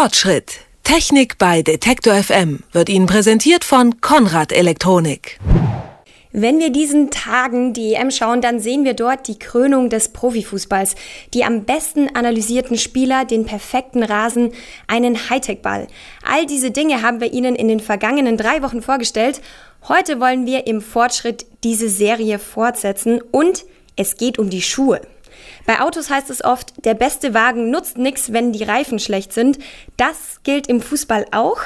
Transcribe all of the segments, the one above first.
Fortschritt. Technik bei Detektor FM wird Ihnen präsentiert von Konrad Elektronik. Wenn wir diesen Tagen die EM schauen, dann sehen wir dort die Krönung des Profifußballs. Die am besten analysierten Spieler, den perfekten Rasen, einen Hightech-Ball. All diese Dinge haben wir Ihnen in den vergangenen drei Wochen vorgestellt. Heute wollen wir im Fortschritt diese Serie fortsetzen und es geht um die Schuhe. Bei Autos heißt es oft, der beste Wagen nutzt nichts, wenn die Reifen schlecht sind. Das gilt im Fußball auch.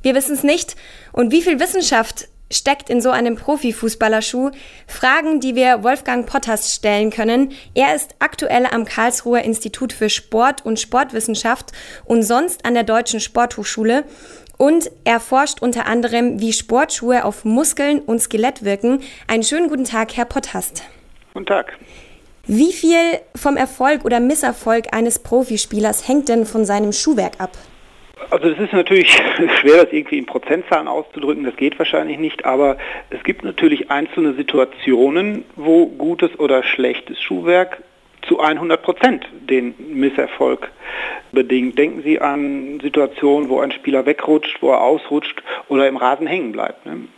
Wir wissen es nicht. Und wie viel Wissenschaft steckt in so einem Profifußballerschuh? Fragen, die wir Wolfgang Potters stellen können. Er ist aktuell am Karlsruher Institut für Sport und Sportwissenschaft und sonst an der Deutschen Sporthochschule. Und er forscht unter anderem, wie Sportschuhe auf Muskeln und Skelett wirken. Einen schönen guten Tag, Herr Potthast. Guten Tag. Wie viel vom Erfolg oder Misserfolg eines Profispielers hängt denn von seinem Schuhwerk ab? Also es ist natürlich schwer, das irgendwie in Prozentzahlen auszudrücken, das geht wahrscheinlich nicht, aber es gibt natürlich einzelne Situationen, wo gutes oder schlechtes Schuhwerk zu 100 Prozent den Misserfolg bedingt. Denken Sie an Situationen, wo ein Spieler wegrutscht, wo er ausrutscht oder im Rasen hängen bleibt. Ne?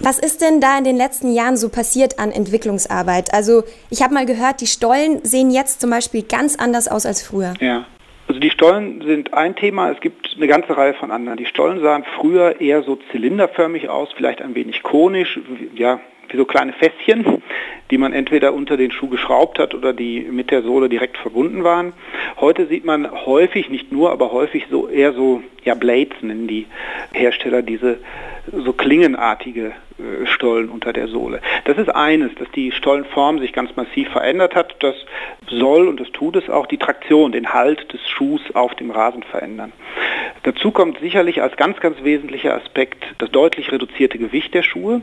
Was ist denn da in den letzten Jahren so passiert an Entwicklungsarbeit? Also ich habe mal gehört, die Stollen sehen jetzt zum Beispiel ganz anders aus als früher. Ja. Also die Stollen sind ein Thema, es gibt eine ganze Reihe von anderen. Die Stollen sahen früher eher so zylinderförmig aus, vielleicht ein wenig konisch, ja, wie so kleine Fässchen, die man entweder unter den Schuh geschraubt hat oder die mit der Sohle direkt verbunden waren. Heute sieht man häufig, nicht nur, aber häufig so eher so, ja, Blades nennen die Hersteller diese so klingenartige äh, Stollen unter der Sohle. Das ist eines, dass die Stollenform sich ganz massiv verändert hat. Das soll, und das tut es auch, die Traktion, den Halt des Schuhs auf dem Rasen verändern. Dazu kommt sicherlich als ganz, ganz wesentlicher Aspekt das deutlich reduzierte Gewicht der Schuhe.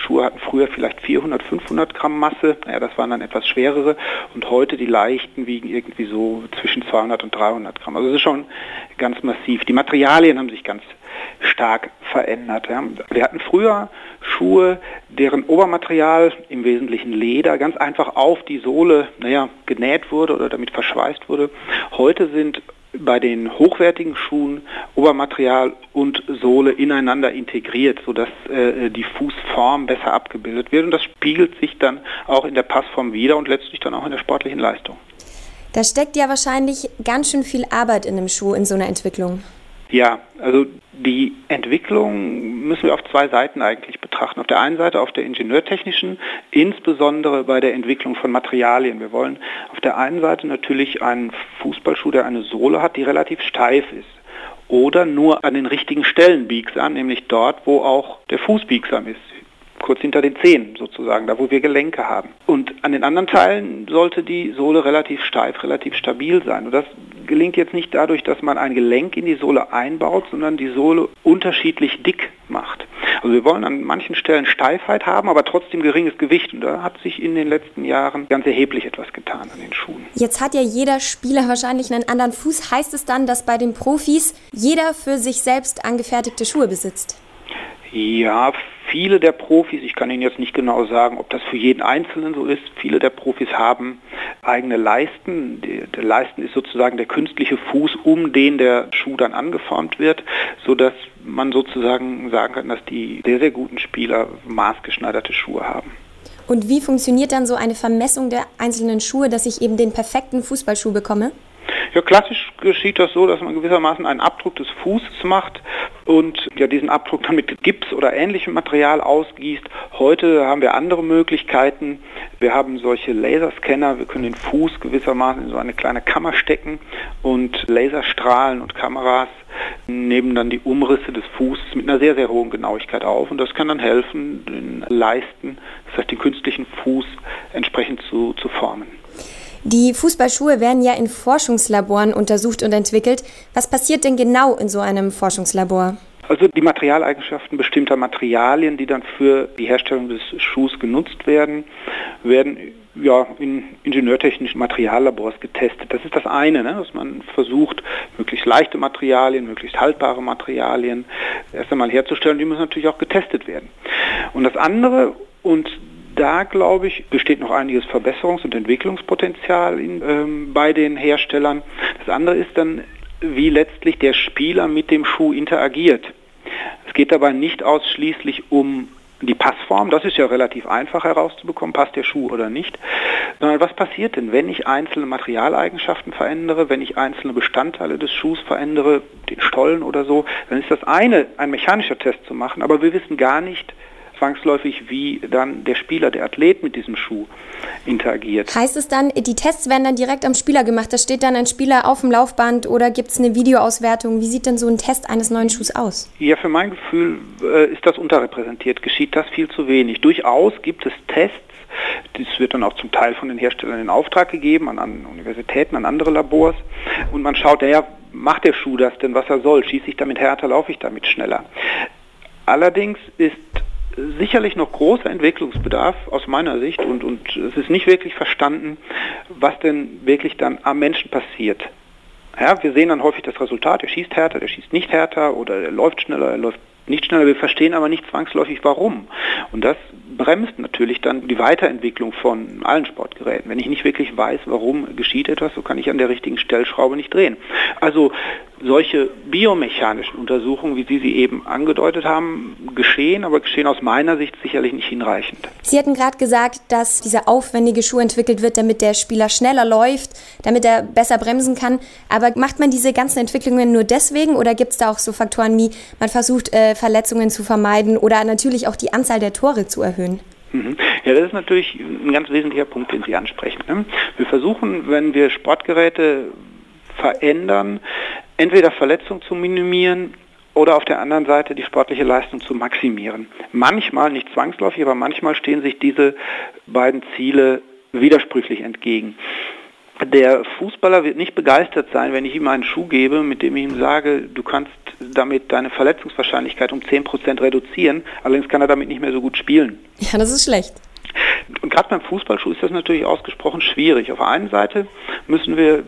Schuhe hatten früher vielleicht 400, 500 Gramm Masse, ja, das waren dann etwas schwerere und heute die leichten wiegen irgendwie so zwischen 200 und 300 Gramm. Also das ist schon ganz massiv. Die Materialien haben sich ganz stark verändert. Ja. Wir hatten früher Schuhe, deren Obermaterial im Wesentlichen Leder ganz einfach auf die Sohle naja, genäht wurde oder damit verschweißt wurde. Heute sind bei den hochwertigen Schuhen Obermaterial und Sohle ineinander integriert, sodass äh, die Fußform besser abgebildet wird und das spiegelt sich dann auch in der Passform wieder und letztlich dann auch in der sportlichen Leistung. Da steckt ja wahrscheinlich ganz schön viel Arbeit in dem Schuh in so einer Entwicklung. Ja, also die Entwicklung müssen wir auf zwei Seiten eigentlich betrachten. Auf der einen Seite auf der ingenieurtechnischen, insbesondere bei der Entwicklung von Materialien. Wir wollen auf der einen Seite natürlich einen Fußballschuh, der eine Sohle hat, die relativ steif ist. Oder nur an den richtigen Stellen biegsam, nämlich dort, wo auch der Fuß biegsam ist kurz hinter den Zehen sozusagen, da wo wir Gelenke haben. Und an den anderen Teilen sollte die Sohle relativ steif, relativ stabil sein. Und das gelingt jetzt nicht dadurch, dass man ein Gelenk in die Sohle einbaut, sondern die Sohle unterschiedlich dick macht. Also wir wollen an manchen Stellen Steifheit haben, aber trotzdem geringes Gewicht. Und da hat sich in den letzten Jahren ganz erheblich etwas getan an den Schuhen. Jetzt hat ja jeder Spieler wahrscheinlich einen anderen Fuß. Heißt es dann, dass bei den Profis jeder für sich selbst angefertigte Schuhe besitzt? Ja, viele der Profis, ich kann Ihnen jetzt nicht genau sagen, ob das für jeden Einzelnen so ist, viele der Profis haben eigene Leisten. Der Leisten ist sozusagen der künstliche Fuß, um den der Schuh dann angeformt wird, sodass man sozusagen sagen kann, dass die sehr, sehr guten Spieler maßgeschneiderte Schuhe haben. Und wie funktioniert dann so eine Vermessung der einzelnen Schuhe, dass ich eben den perfekten Fußballschuh bekomme? Ja, klassisch geschieht das so, dass man gewissermaßen einen Abdruck des Fußes macht und ja, diesen Abdruck dann mit Gips oder ähnlichem Material ausgießt. Heute haben wir andere Möglichkeiten. Wir haben solche Laserscanner, wir können den Fuß gewissermaßen in so eine kleine Kammer stecken und Laserstrahlen und Kameras nehmen dann die Umrisse des Fußes mit einer sehr, sehr hohen Genauigkeit auf und das kann dann helfen, den Leisten, das heißt den künstlichen Fuß entsprechend zu, zu formen. Die Fußballschuhe werden ja in Forschungslaboren untersucht und entwickelt. Was passiert denn genau in so einem Forschungslabor? Also die Materialeigenschaften bestimmter Materialien, die dann für die Herstellung des Schuhs genutzt werden, werden ja, in ingenieurtechnischen Materiallabors getestet. Das ist das eine, ne, dass man versucht, möglichst leichte Materialien, möglichst haltbare Materialien erst einmal herzustellen. Die müssen natürlich auch getestet werden. Und das andere, und da, glaube ich, besteht noch einiges Verbesserungs- und Entwicklungspotenzial in, ähm, bei den Herstellern. Das andere ist dann wie letztlich der Spieler mit dem Schuh interagiert. Es geht dabei nicht ausschließlich um die Passform, das ist ja relativ einfach herauszubekommen, passt der Schuh oder nicht, sondern was passiert denn, wenn ich einzelne Materialeigenschaften verändere, wenn ich einzelne Bestandteile des Schuhs verändere, den Stollen oder so, dann ist das eine, ein mechanischer Test zu machen, aber wir wissen gar nicht, zwangsläufig, wie dann der Spieler, der Athlet mit diesem Schuh interagiert. Heißt es dann, die Tests werden dann direkt am Spieler gemacht? Da steht dann ein Spieler auf dem Laufband oder gibt es eine Videoauswertung? Wie sieht denn so ein Test eines neuen Schuhs aus? Ja, für mein Gefühl äh, ist das unterrepräsentiert, geschieht das viel zu wenig. Durchaus gibt es Tests, das wird dann auch zum Teil von den Herstellern in Auftrag gegeben, an, an Universitäten, an andere Labors. Und man schaut, ja, macht der Schuh das denn, was er soll? Schieße ich damit härter, laufe ich damit schneller? Allerdings ist sicherlich noch großer Entwicklungsbedarf aus meiner Sicht und, und es ist nicht wirklich verstanden, was denn wirklich dann am Menschen passiert. Ja, wir sehen dann häufig das Resultat, er schießt härter, der schießt nicht härter oder er läuft schneller, er läuft nicht schneller. Wir verstehen aber nicht zwangsläufig warum. Und das bremst natürlich dann die Weiterentwicklung von allen Sportgeräten. Wenn ich nicht wirklich weiß, warum geschieht etwas, so kann ich an der richtigen Stellschraube nicht drehen. Also solche biomechanischen Untersuchungen, wie Sie sie eben angedeutet haben, geschehen, aber geschehen aus meiner Sicht sicherlich nicht hinreichend. Sie hatten gerade gesagt, dass dieser aufwendige Schuh entwickelt wird, damit der Spieler schneller läuft, damit er besser bremsen kann. Aber macht man diese ganzen Entwicklungen nur deswegen oder gibt es da auch so Faktoren wie, man versucht äh, Verletzungen zu vermeiden oder natürlich auch die Anzahl der Tore zu erhöhen? Mhm. Ja, das ist natürlich ein ganz wesentlicher Punkt, den Sie ansprechen. Ne? Wir versuchen, wenn wir Sportgeräte verändern, entweder Verletzung zu minimieren oder auf der anderen Seite die sportliche Leistung zu maximieren. Manchmal, nicht zwangsläufig, aber manchmal stehen sich diese beiden Ziele widersprüchlich entgegen. Der Fußballer wird nicht begeistert sein, wenn ich ihm einen Schuh gebe, mit dem ich ihm sage, du kannst damit deine Verletzungswahrscheinlichkeit um 10% reduzieren, allerdings kann er damit nicht mehr so gut spielen. Ja, das ist schlecht. Und gerade beim Fußballschuh ist das natürlich ausgesprochen schwierig. Auf der einen Seite müssen wir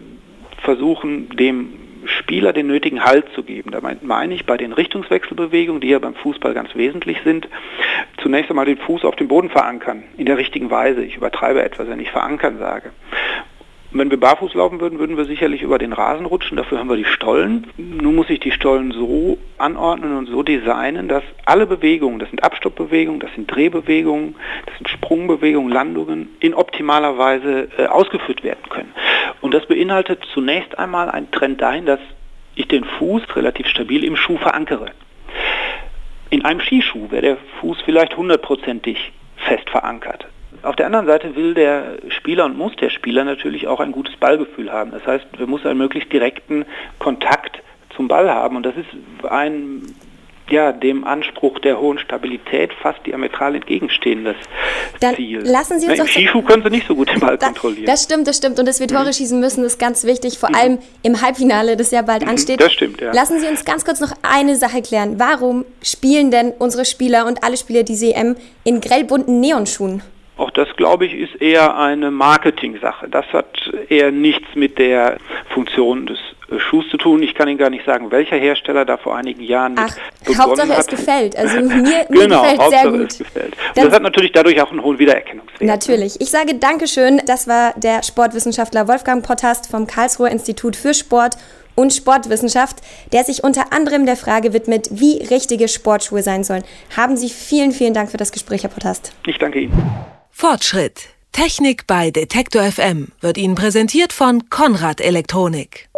versuchen, dem Spieler den nötigen Halt zu geben. Da meine ich bei den Richtungswechselbewegungen, die ja beim Fußball ganz wesentlich sind, zunächst einmal den Fuß auf dem Boden verankern, in der richtigen Weise. Ich übertreibe etwas, wenn ich verankern sage. Wenn wir barfuß laufen würden, würden wir sicherlich über den Rasen rutschen. Dafür haben wir die Stollen. Nun muss ich die Stollen so anordnen und so designen, dass alle Bewegungen, das sind Abstoppbewegungen, das sind Drehbewegungen, das sind Sprungbewegungen, Landungen, in optimaler Weise äh, ausgeführt werden können. Und das beinhaltet zunächst einmal einen Trend dahin, dass ich den Fuß relativ stabil im Schuh verankere. In einem Skischuh wäre der Fuß vielleicht hundertprozentig fest verankert. Auf der anderen Seite will der Spieler und muss der Spieler natürlich auch ein gutes Ballgefühl haben. Das heißt, wir muss einen möglichst direkten Kontakt zum Ball haben. Und das ist ein ja, dem Anspruch der hohen Stabilität fast diametral entgegenstehendes Dann Ziel. Lassen Sie uns Na, Im Skischuh können Sie nicht so gut den Ball da, kontrollieren. Das stimmt, das stimmt. Und dass wir Tore mhm. schießen müssen, ist ganz wichtig, vor mhm. allem im Halbfinale, das ja bald mhm. ansteht. Das stimmt, ja. Lassen Sie uns ganz kurz noch eine Sache klären. Warum spielen denn unsere Spieler und alle Spieler die EM in grellbunten Neonschuhen? Auch das, glaube ich, ist eher eine Marketing-Sache. Das hat eher nichts mit der Funktion des Schuhs zu tun. Ich kann Ihnen gar nicht sagen, welcher Hersteller da vor einigen Jahren Ach, Hauptsache hat. es gefällt. Also mir, mir genau, gefällt Hauptsache sehr gut. Es gefällt. Und das hat natürlich dadurch auch einen hohen Wiedererkennungswert. Natürlich. Ich sage Dankeschön. Das war der Sportwissenschaftler Wolfgang Pottast vom Karlsruher Institut für Sport und Sportwissenschaft, der sich unter anderem der Frage widmet, wie richtige Sportschuhe sein sollen. Haben Sie vielen, vielen Dank für das Gespräch, Herr Pottast. Ich danke Ihnen. Fortschritt. Technik bei Detektor FM wird Ihnen präsentiert von Konrad Elektronik.